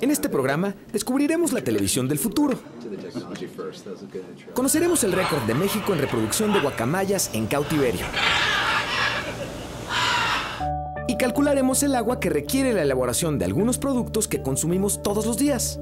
En este programa descubriremos la televisión del futuro. Conoceremos el récord de México en reproducción de guacamayas en cautiverio. Y calcularemos el agua que requiere la elaboración de algunos productos que consumimos todos los días.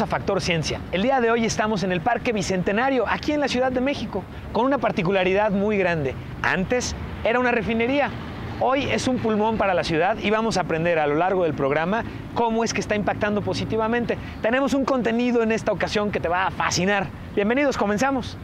A Factor Ciencia. El día de hoy estamos en el Parque Bicentenario, aquí en la Ciudad de México, con una particularidad muy grande. Antes era una refinería, hoy es un pulmón para la ciudad y vamos a aprender a lo largo del programa cómo es que está impactando positivamente. Tenemos un contenido en esta ocasión que te va a fascinar. Bienvenidos, comenzamos.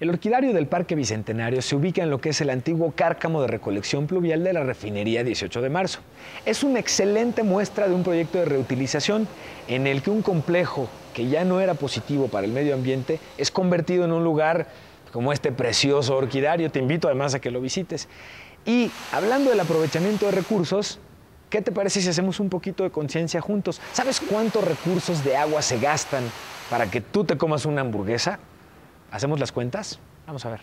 El orquidario del Parque Bicentenario se ubica en lo que es el antiguo cárcamo de recolección pluvial de la refinería 18 de marzo. Es una excelente muestra de un proyecto de reutilización en el que un complejo que ya no era positivo para el medio ambiente es convertido en un lugar como este precioso orquidario. Te invito además a que lo visites. Y hablando del aprovechamiento de recursos, ¿qué te parece si hacemos un poquito de conciencia juntos? ¿Sabes cuántos recursos de agua se gastan para que tú te comas una hamburguesa? ¿Hacemos las cuentas? Vamos a ver.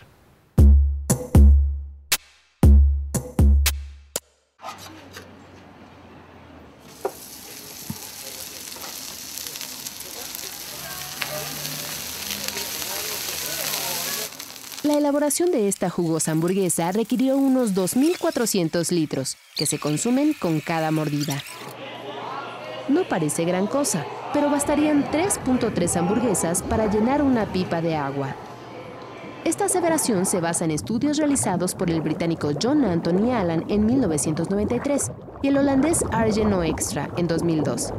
La elaboración de esta jugosa hamburguesa requirió unos 2.400 litros, que se consumen con cada mordida. No parece gran cosa, pero bastarían 3.3 hamburguesas para llenar una pipa de agua. Esta aseveración se basa en estudios realizados por el británico John Anthony Allen en 1993 y el holandés Arjen Extra en 2002.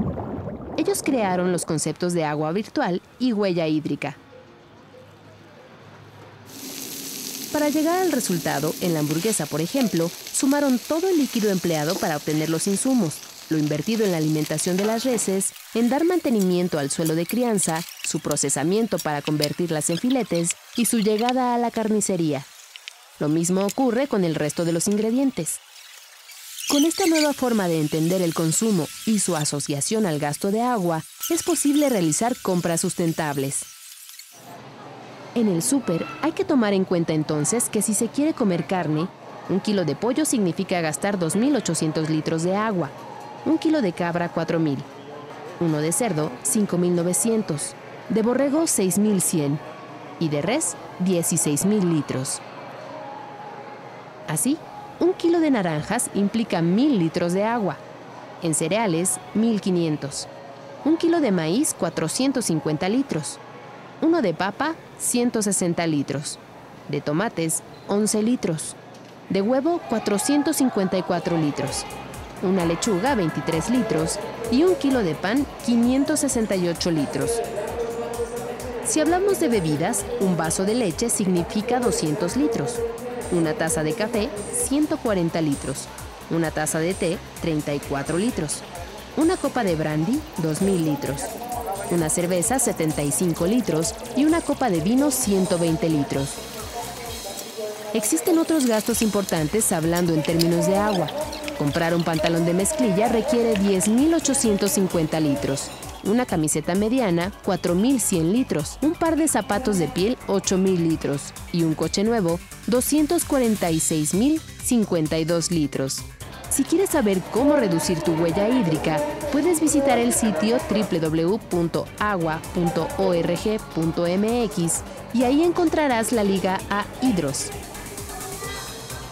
Ellos crearon los conceptos de agua virtual y huella hídrica. Para llegar al resultado, en la hamburguesa, por ejemplo, sumaron todo el líquido empleado para obtener los insumos, lo invertido en la alimentación de las reses, en dar mantenimiento al suelo de crianza, su procesamiento para convertirlas en filetes y su llegada a la carnicería. Lo mismo ocurre con el resto de los ingredientes. Con esta nueva forma de entender el consumo y su asociación al gasto de agua, es posible realizar compras sustentables. En el súper hay que tomar en cuenta entonces que si se quiere comer carne, un kilo de pollo significa gastar 2.800 litros de agua, un kilo de cabra 4.000, uno de cerdo 5.900, de borrego 6.100 y de res 16.000 litros. Así, un kilo de naranjas implica 1.000 litros de agua, en cereales 1.500, un kilo de maíz 450 litros, uno de papa 160 litros, de tomates 11 litros, de huevo 454 litros una lechuga 23 litros y un kilo de pan 568 litros. Si hablamos de bebidas, un vaso de leche significa 200 litros, una taza de café 140 litros, una taza de té 34 litros, una copa de brandy 2000 litros, una cerveza 75 litros. Y una copa de vino 120 litros. Existen otros gastos importantes hablando en términos de agua, Comprar un pantalón de mezclilla requiere 10.850 litros, una camiseta mediana 4.100 litros, un par de zapatos de piel 8.000 litros. Y un coche nuevo 246.052 litros. Si quieres saber cómo reducir tu huella hídrica, puedes visitar el sitio www.agua.org.mx y ahí encontrarás la liga a Hidros,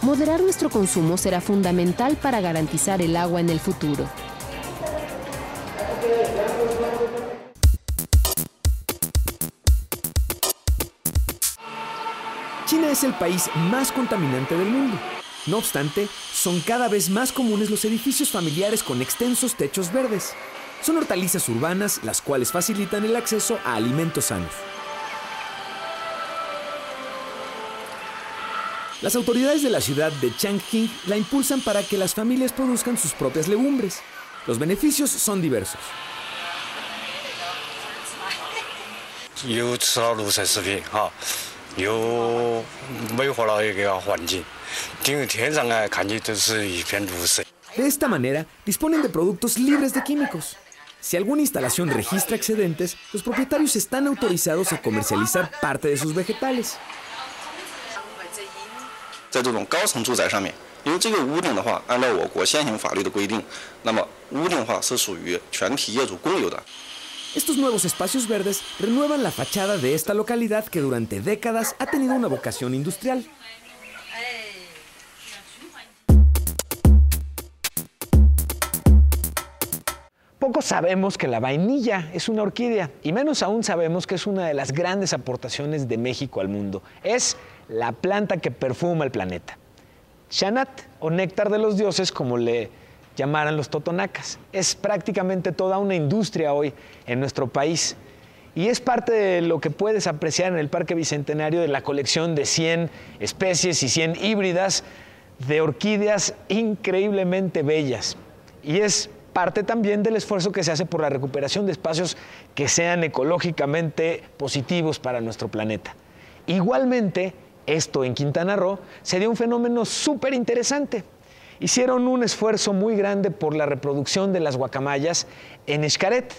Moderar nuestro consumo será fundamental para garantizar el agua en el futuro. China es el país más contaminante del mundo. No obstante, son cada vez más comunes los edificios familiares con extensos techos verdes. Son hortalizas urbanas las cuales facilitan el acceso a alimentos sanos. Las autoridades de la ciudad de Changqing la impulsan para que las familias produzcan sus propias legumbres. Los beneficios son diversos. De esta manera, disponen de productos libres de químicos. Si alguna instalación registra excedentes, los propietarios están autorizados a comercializar parte de sus vegetales. 在这种高层住宅上面，因为这个屋顶的话，按照我国现行法律的规定，那么屋顶的话是属于全体业主共有的。Estos nuevos espacios verdes renuevan la fachada de esta localidad que durante décadas ha tenido una vocación industrial. Poco sabemos que la vainilla es una orquídea y menos aún sabemos que es una de las grandes aportaciones de México al mundo. Es la planta que perfuma el planeta. Shanat, o néctar de los dioses, como le llamaran los totonacas. Es prácticamente toda una industria hoy en nuestro país. Y es parte de lo que puedes apreciar en el Parque Bicentenario de la colección de 100 especies y 100 híbridas de orquídeas increíblemente bellas. Y es parte también del esfuerzo que se hace por la recuperación de espacios que sean ecológicamente positivos para nuestro planeta. Igualmente, esto en Quintana Roo sería un fenómeno súper interesante. Hicieron un esfuerzo muy grande por la reproducción de las guacamayas en Xcaret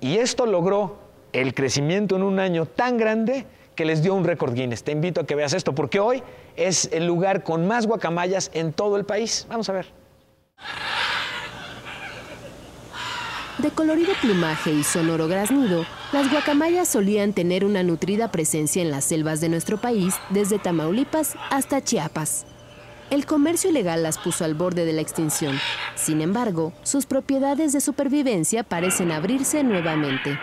y esto logró el crecimiento en un año tan grande que les dio un récord Guinness. Te invito a que veas esto porque hoy es el lugar con más guacamayas en todo el país. Vamos a ver. De colorido plumaje y sonoro graznido, las guacamayas solían tener una nutrida presencia en las selvas de nuestro país, desde Tamaulipas hasta Chiapas. El comercio ilegal las puso al borde de la extinción. Sin embargo, sus propiedades de supervivencia parecen abrirse nuevamente.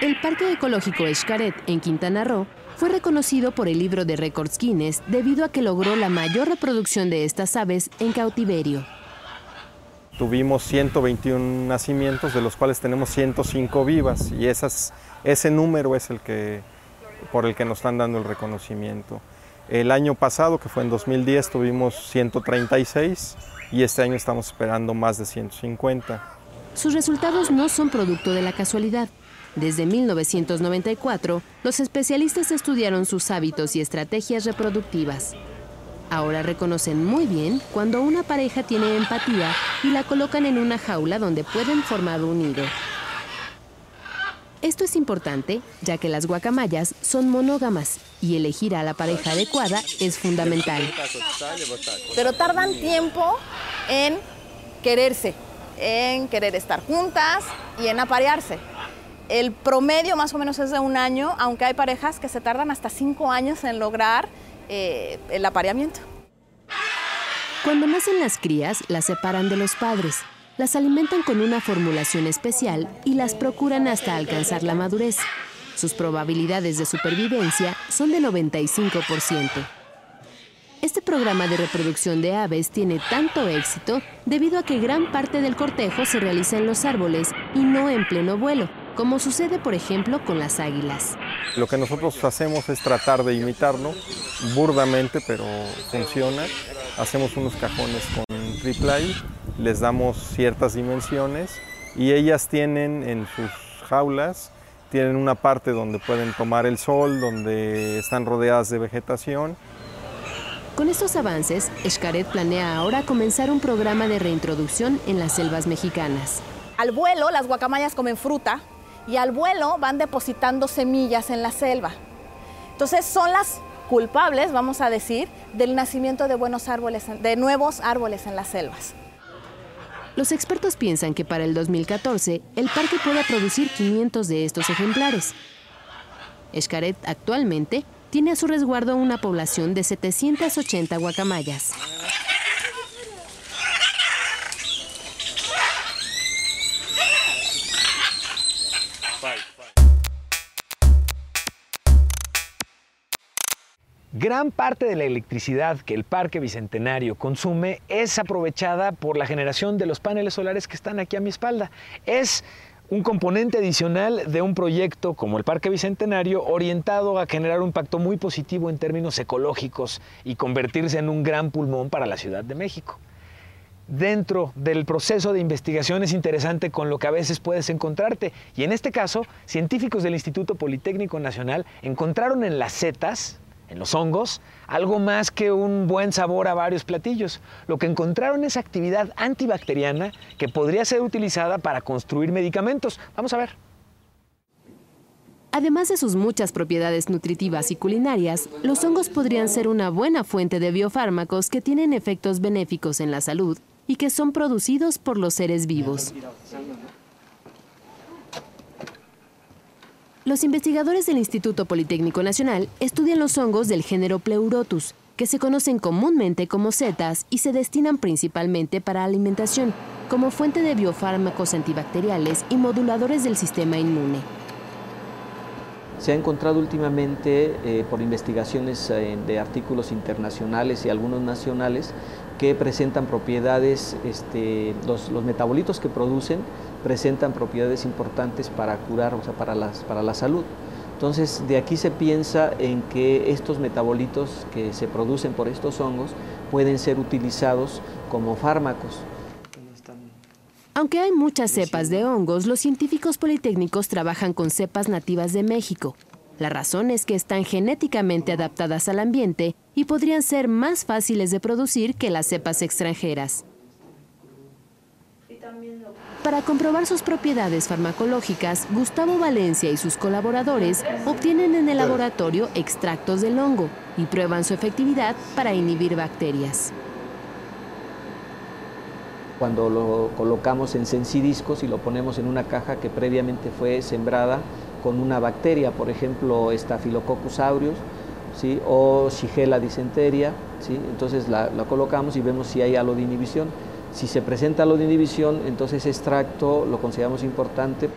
El Parque Ecológico Xcaret en Quintana Roo fue reconocido por el libro de récords Guinness debido a que logró la mayor reproducción de estas aves en cautiverio. Tuvimos 121 nacimientos, de los cuales tenemos 105 vivas, y esas, ese número es el que, por el que nos están dando el reconocimiento. El año pasado, que fue en 2010, tuvimos 136 y este año estamos esperando más de 150. Sus resultados no son producto de la casualidad. Desde 1994, los especialistas estudiaron sus hábitos y estrategias reproductivas. Ahora reconocen muy bien cuando una pareja tiene empatía y la colocan en una jaula donde pueden formar un nido. Esto es importante ya que las guacamayas son monógamas y elegir a la pareja adecuada es fundamental. Pero tardan tiempo en quererse, en querer estar juntas y en aparearse. El promedio más o menos es de un año, aunque hay parejas que se tardan hasta cinco años en lograr eh, el apareamiento. Cuando nacen las crías, las separan de los padres, las alimentan con una formulación especial y las procuran hasta alcanzar la madurez. Sus probabilidades de supervivencia son de 95%. Este programa de reproducción de aves tiene tanto éxito debido a que gran parte del cortejo se realiza en los árboles y no en pleno vuelo, como sucede por ejemplo con las águilas. Lo que nosotros hacemos es tratar de imitarlo, burdamente, pero funciona. Hacemos unos cajones con triple les damos ciertas dimensiones y ellas tienen en sus jaulas tienen una parte donde pueden tomar el sol, donde están rodeadas de vegetación. Con estos avances, Xcaret planea ahora comenzar un programa de reintroducción en las selvas mexicanas. Al vuelo, las guacamayas comen fruta y al vuelo van depositando semillas en la selva. Entonces son las culpables, vamos a decir, del nacimiento de buenos árboles, de nuevos árboles en las selvas. Los expertos piensan que para el 2014 el parque pueda producir 500 de estos ejemplares. Xcaret actualmente tiene a su resguardo una población de 780 guacamayas. Gran parte de la electricidad que el Parque Bicentenario consume es aprovechada por la generación de los paneles solares que están aquí a mi espalda. Es un componente adicional de un proyecto como el Parque Bicentenario orientado a generar un impacto muy positivo en términos ecológicos y convertirse en un gran pulmón para la Ciudad de México. dentro del proceso de investigación es interesante con lo que a veces puedes encontrarte. Y en este caso, científicos del Instituto Politécnico Nacional encontraron en las setas, en los hongos, algo más que un buen sabor a varios platillos. Lo que encontraron es actividad antibacteriana que podría ser utilizada para construir medicamentos. Vamos a ver. Además de sus muchas propiedades nutritivas y culinarias, los hongos podrían ser una buena fuente de biofármacos que tienen efectos benéficos en la salud y que son producidos por los seres vivos. Los investigadores del Instituto Politécnico Nacional estudian los hongos del género Pleurotus, que se conocen comúnmente como setas y se destinan principalmente para alimentación, como fuente de biofármacos antibacteriales y moduladores del sistema inmune. Se ha encontrado últimamente eh, por investigaciones eh, de artículos internacionales y algunos nacionales que presentan propiedades, este, los, metabolitos que producen presentan propiedades importantes para curar, o sea, para, las, para la salud. Entonces, de aquí se piensa en que estos metabolitos que se producen por estos hongos pueden ser utilizados como fármacos. Aunque hay muchas cepas de hongos, los científicos politécnicos trabajan con cepas nativas de México, la razón es que están genéticamente adaptadas al ambiente y podrían ser más fáciles de producir que las cepas extranjeras. Para comprobar sus propiedades farmacológicas, Gustavo Valencia y sus colaboradores obtienen en el laboratorio extractos del hongo y prueban su efectividad para inhibir bacterias. Cuando lo colocamos en sensidiscos y lo ponemos en una caja que previamente fue sembrada con una bacteria, por ejemplo, Staphylococcus aureus, ¿sí? o Shigella dysenteria, ¿sí? entonces la, colocamos y vemos si hay halo de inhibición. Si se presenta halo de inhibición, entonces extracto lo consideramos importante.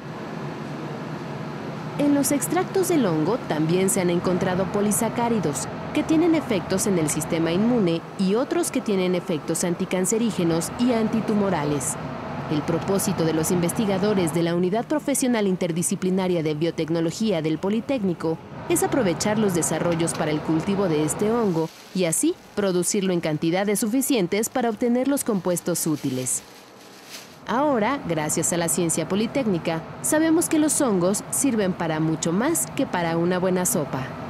En los extractos del hongo también se han encontrado polisacáridos, que tienen efectos en el sistema inmune y otros que tienen efectos anticancerígenos y antitumorales. El propósito de los investigadores de la Unidad Profesional Interdisciplinaria de Biotecnología del Politécnico es aprovechar los desarrollos para el cultivo de este hongo y así producirlo en cantidades suficientes para obtener los compuestos útiles. Ahora, gracias a la ciencia politécnica, sabemos que los hongos sirven para mucho más que para una buena sopa.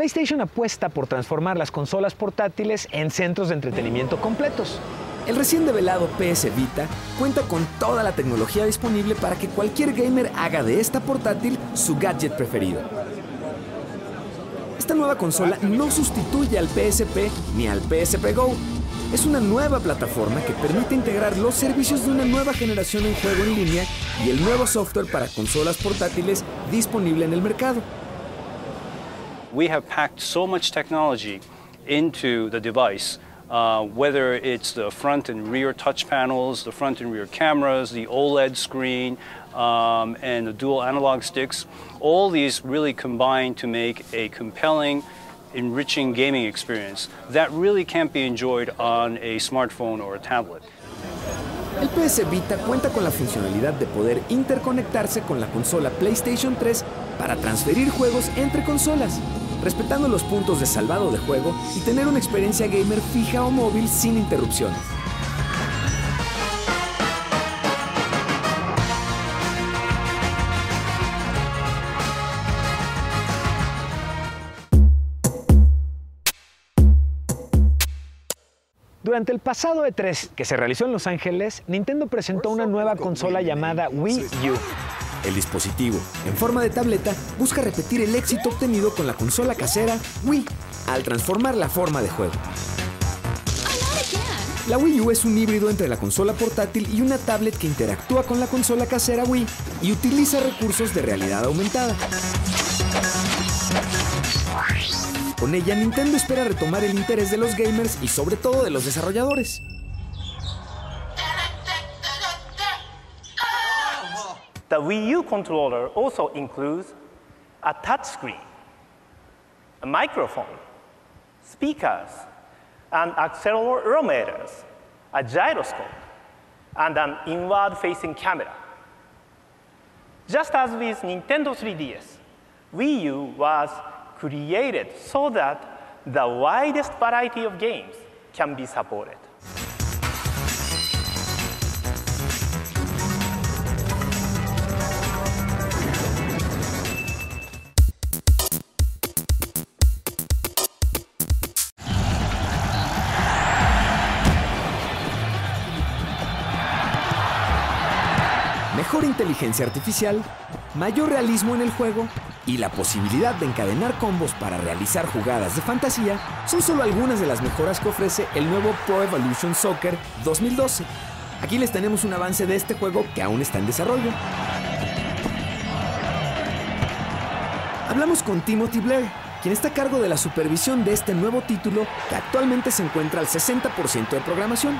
PlayStation apuesta por transformar las consolas portátiles en centros de entretenimiento completos. El recién develado PS Vita cuenta con toda la tecnología disponible para que cualquier gamer haga de esta portátil su gadget preferido. Esta nueva consola no sustituye al PSP ni al PSP Go. Es una nueva plataforma que permite integrar los servicios de una nueva generación en juego en línea y el nuevo software para consolas portátiles disponible en el mercado. We have packed so much technology into the device, uh, whether it's the front and rear touch panels, the front and rear cameras, the OLED screen, um, and the dual analog sticks. All these really combine to make a compelling, enriching gaming experience that really can't be enjoyed on a smartphone or a tablet. El PS Vita cuenta con la funcionalidad de poder interconectarse con la consola PlayStation 3 para transferir juegos entre consolas, respetando los puntos de salvado de juego y tener una experiencia gamer fija o móvil sin interrupciones. Durante el pasado E3 que se realizó en Los Ángeles, Nintendo presentó una nueva consola llamada Wii U. El dispositivo, en forma de tableta, busca repetir el éxito obtenido con la consola casera Wii al transformar la forma de juego. La Wii U es un híbrido entre la consola portátil y una tablet que interactúa con la consola casera Wii y utiliza recursos de realidad aumentada. Con ella, Nintendo espera retomar el interés de los gamers y sobre todo de los desarrolladores. The Wii U controller also includes a touchscreen, a microphone, speakers, and accelerometers, a gyroscope, and an inward-facing camera. Just as with Nintendo 3DS, Wii U was created so that the widest variety of games can be supported. Mejor inteligencia artificial, mayor realismo en el juego y la posibilidad de encadenar combos para realizar jugadas de fantasía son solo algunas de las mejoras que ofrece el nuevo Pro Evolution Soccer 2012. Aquí les tenemos un avance de este juego que aún está en desarrollo. Hablamos con Timothy Blair, quien está a cargo de la supervisión de este nuevo título que actualmente se encuentra al 60% de programación.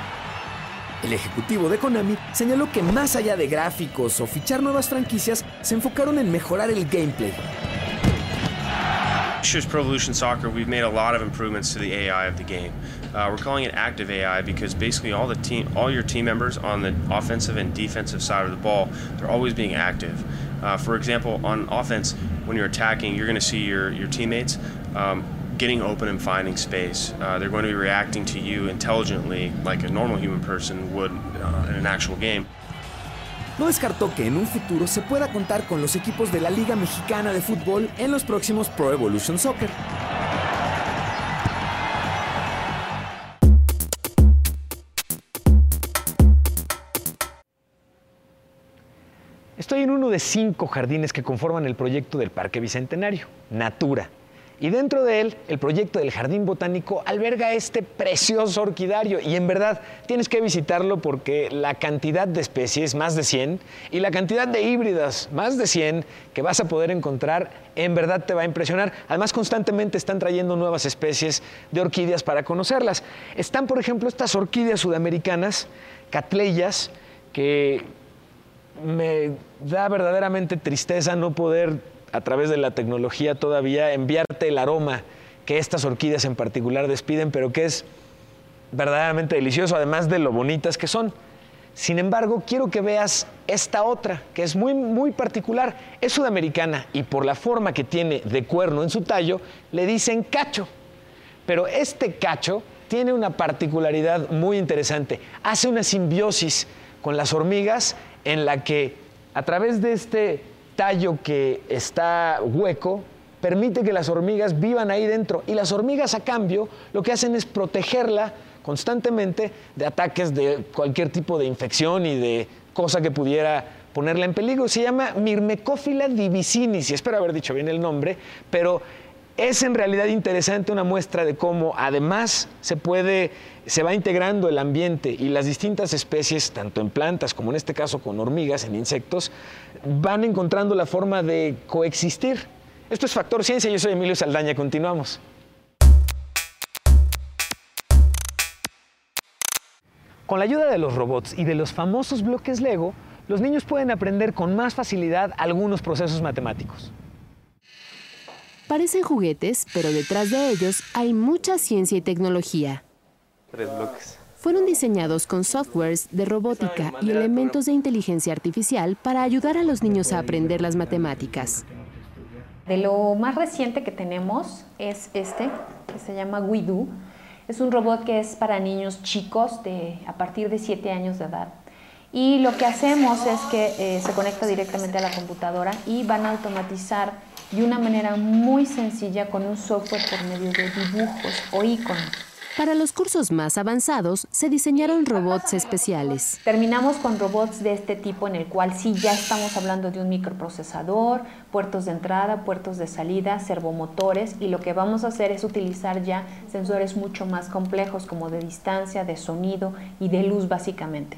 El ejecutivo de Konami señaló que más allá de gráficos o fichar nuevas franquicias, se enfocaron en mejorar el gameplay. Year's Pro Evolution Soccer, we've made a lot of improvements to the AI of the game. Uh, we're calling it active AI because basically all the team, all your team members on the offensive and defensive side of the ball, they're always being active. Uh, for example, on offense, when you're attacking, you're going to see your your teammates. Um, getting open and finding space. Uh, they're going to be reacting to you intelligently like a normal human person would uh, in an actual game. No descartó que en un futuro se pueda contar con los equipos de la Liga Mexicana de Fútbol en los próximos Pro Evolution Soccer. Estoy en uno de cinco jardines que conforman el proyecto del Parque Bicentenario, Natura. Y dentro de él, el proyecto del Jardín Botánico alberga este precioso orquidario. Y en verdad, tienes que visitarlo porque la cantidad de especies, más de 100, y la cantidad de híbridas, más de 100, que vas a poder encontrar, en verdad te va a impresionar. Además, constantemente están trayendo nuevas especies de orquídeas para conocerlas. Están, por ejemplo, estas orquídeas sudamericanas, catleyas, que me da verdaderamente tristeza no poder a través de la tecnología todavía enviarte el aroma que estas orquídeas en particular despiden, pero que es verdaderamente delicioso, además de lo bonitas que son. Sin embargo, quiero que veas esta otra, que es muy, muy particular. Es sudamericana y por la forma que tiene de cuerno en su tallo, le dicen cacho. Pero este cacho tiene una particularidad muy interesante. Hace una simbiosis con las hormigas en la que a través de este tallo que está hueco permite que las hormigas vivan ahí dentro y las hormigas a cambio lo que hacen es protegerla constantemente de ataques de cualquier tipo de infección y de cosa que pudiera ponerla en peligro. Se llama Myrmecophila divisinis, y espero haber dicho bien el nombre, pero es en realidad interesante una muestra de cómo además se puede, se va integrando el ambiente y las distintas especies, tanto en plantas como en este caso con hormigas, en insectos, van encontrando la forma de coexistir. Esto es Factor Ciencia, yo soy Emilio Saldaña, continuamos. Con la ayuda de los robots y de los famosos bloques Lego, los niños pueden aprender con más facilidad algunos procesos matemáticos. Parecen juguetes, pero detrás de ellos hay mucha ciencia y tecnología. Tres bloques. Fueron diseñados con softwares de robótica y elementos de inteligencia artificial para ayudar a los niños a aprender las matemáticas. De lo más reciente que tenemos es este, que se llama Widu. Es un robot que es para niños chicos de, a partir de 7 años de edad. Y lo que hacemos es que eh, se conecta directamente a la computadora y van a automatizar de una manera muy sencilla con un software por medio de dibujos o iconos. Para los cursos más avanzados se diseñaron robots especiales. Terminamos con robots de este tipo en el cual sí ya estamos hablando de un microprocesador, puertos de entrada, puertos de salida, servomotores y lo que vamos a hacer es utilizar ya sensores mucho más complejos como de distancia, de sonido y de luz básicamente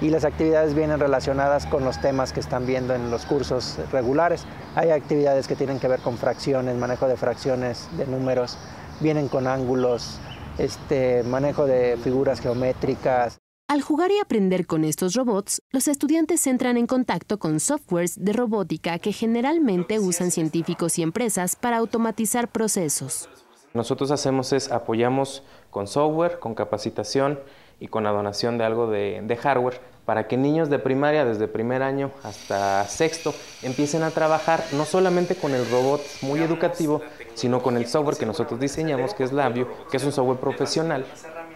y las actividades vienen relacionadas con los temas que están viendo en los cursos regulares. Hay actividades que tienen que ver con fracciones, manejo de fracciones, de números, vienen con ángulos, este, manejo de figuras geométricas. Al jugar y aprender con estos robots, los estudiantes entran en contacto con softwares de robótica que generalmente usan científicos y empresas para automatizar procesos. Nosotros hacemos es apoyamos con software, con capacitación y con la donación de algo de, de hardware para que niños de primaria, desde primer año hasta sexto, empiecen a trabajar no solamente con el robot muy educativo, sino con el software que nosotros diseñamos, que es Labio, que es un software profesional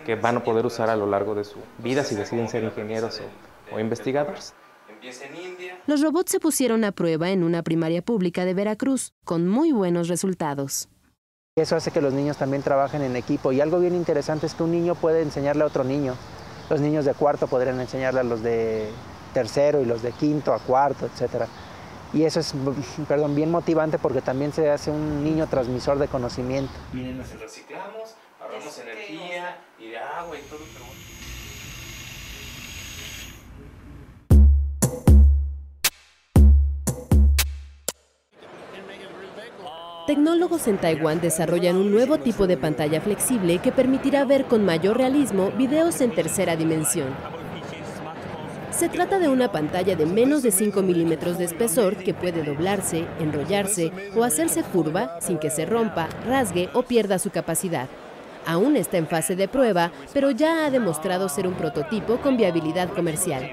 que van a poder usar a lo largo de su vida si deciden ser ingenieros o, o investigadores. Los robots se pusieron a prueba en una primaria pública de Veracruz, con muy buenos resultados. Eso hace que los niños también trabajen en equipo y algo bien interesante es que un niño puede enseñarle a otro niño. Los niños de cuarto podrían enseñarle a los de tercero y los de quinto a cuarto, etc. Y eso es perdón, bien motivante porque también se hace un niño transmisor de conocimiento. Miren, nos reciclamos, ahorramos energía y de agua y todo. Tecnólogos en Taiwán desarrollan un nuevo tipo de pantalla flexible que permitirá ver con mayor realismo videos en tercera dimensión. Se trata de una pantalla de menos de 5 milímetros de espesor que puede doblarse, enrollarse o hacerse curva sin que se rompa, rasgue o pierda su capacidad. Aún está en fase de prueba, pero ya ha demostrado ser un prototipo con viabilidad comercial.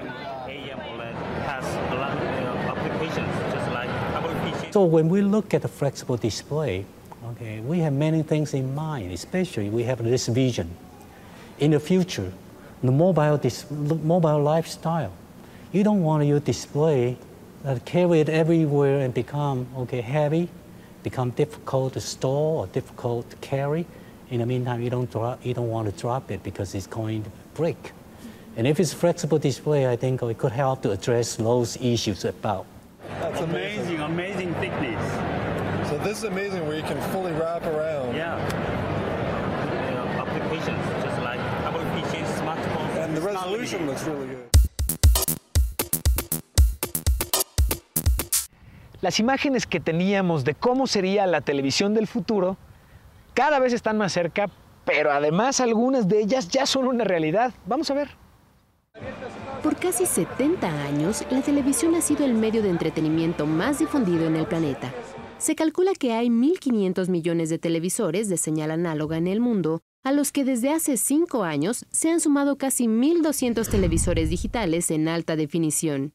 So when we look at the flexible display, okay, we have many things in mind, especially we have this vision. In the future, the mobile, dis mobile lifestyle, you don't want your display that carry it everywhere and become okay, heavy, become difficult to store or difficult to carry. In the meantime, you don't, you don't want to drop it because it's going to break. And if it's flexible display, I think it could help to address those issues about that's amazing, amazing thickness. So this is amazing where you can fully wrap around. Yeah. You know, applications just like Apple PCs, smartphones. And the resolution looks really good. Las imágenes que teníamos de cómo sería la televisión del futuro cada vez están más cerca, pero además algunas de ellas ya son una realidad. Vamos a ver. Por casi 70 años, la televisión ha sido el medio de entretenimiento más difundido en el planeta. Se calcula que hay 1.500 millones de televisores de señal análoga en el mundo, a los que desde hace 5 años se han sumado casi 1.200 televisores digitales en alta definición.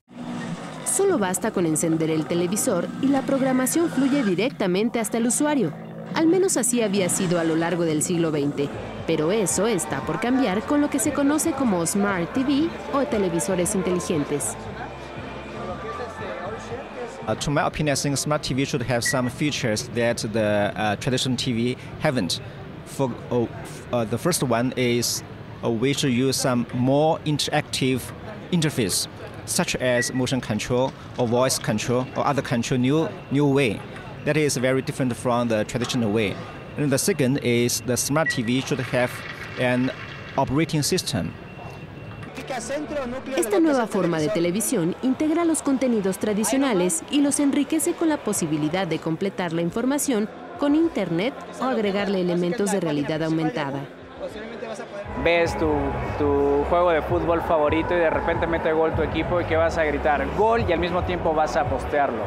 Solo basta con encender el televisor y la programación fluye directamente hasta el usuario. Al menos así había sido a lo largo del siglo XX, pero eso está por cambiar con lo que se conoce como Smart TV o televisores inteligentes. Uh, to my opinion, I think smart TV should have some features that the uh, traditional TV haven't. For uh, uh, the first one is we should use some more interactive interface, such as motion control or voice control or other control new new way. That is very different from the traditional way. And the second is the smart TV should have an operating system. Esta nueva forma de televisión integra los contenidos tradicionales y los enriquece con la posibilidad de completar la información con Internet o agregarle elementos de realidad aumentada. Ves tu, tu, juego de fútbol favorito y de repente mete gol tu equipo y que vas a gritar gol y al mismo tiempo vas a postearlo.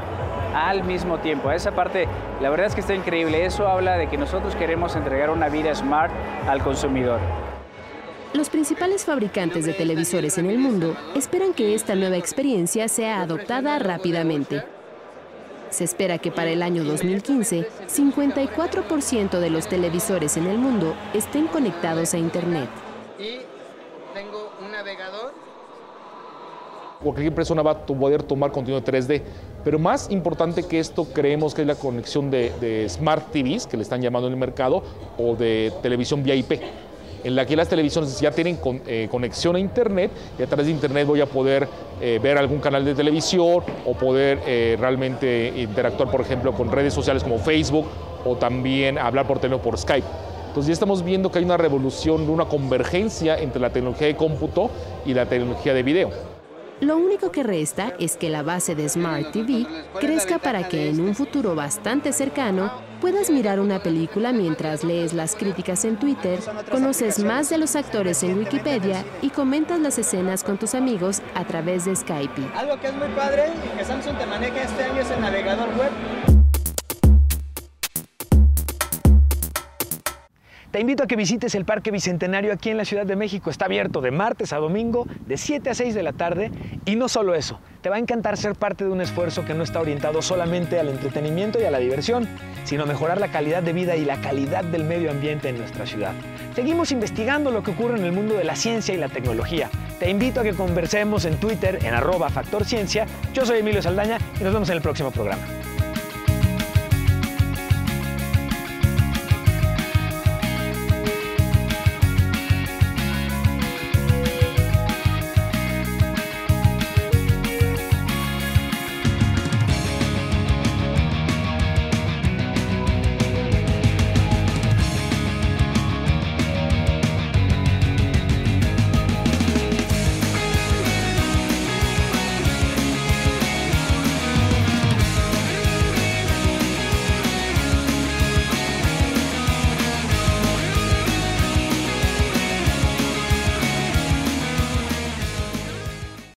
Al mismo tiempo. Esa parte, la verdad es que está increíble. Eso habla de que nosotros queremos entregar una vida smart al consumidor. Los principales fabricantes de televisores en el mundo esperan que esta nueva experiencia sea adoptada rápidamente. Se espera que para el año 2015, 54% de los televisores en el mundo estén conectados a Internet. Y tengo un navegador. Cualquier persona va a poder tomar contenido 3D, pero más importante que esto creemos que es la conexión de, Smart TVs, que le están llamando en el mercado, o de televisión vía IP en la que las televisiones ya tienen eh, conexión a Internet y a través de Internet voy a poder eh, ver algún canal de televisión o poder eh, realmente interactuar, por ejemplo, con redes sociales como Facebook o también hablar por teléfono por Skype. Entonces ya estamos viendo que hay una revolución, una convergencia entre la tecnología de cómputo y la tecnología de video. Lo único que resta es que la base de Smart TV crezca para que en un futuro bastante cercano puedas mirar una película mientras lees las críticas en Twitter, conoces más de los actores en Wikipedia y comentas las escenas con tus amigos a través de Skype. Algo que es muy padre y que Samsung te maneja este año es el navegador web. Te invito a que visites el Parque Bicentenario aquí en la Ciudad de México. Está abierto de martes a domingo, de 7 a 6 de la tarde. Y no solo eso, te va a encantar ser parte de un esfuerzo que no está orientado solamente al entretenimiento y a la diversión, sino a mejorar la calidad de vida y la calidad del medio ambiente en nuestra ciudad. Seguimos investigando lo que ocurre en el mundo de la ciencia y la tecnología. Te invito a que conversemos en Twitter en arroba Factor Ciencia. Yo soy Emilio Saldaña y nos vemos en el próximo programa.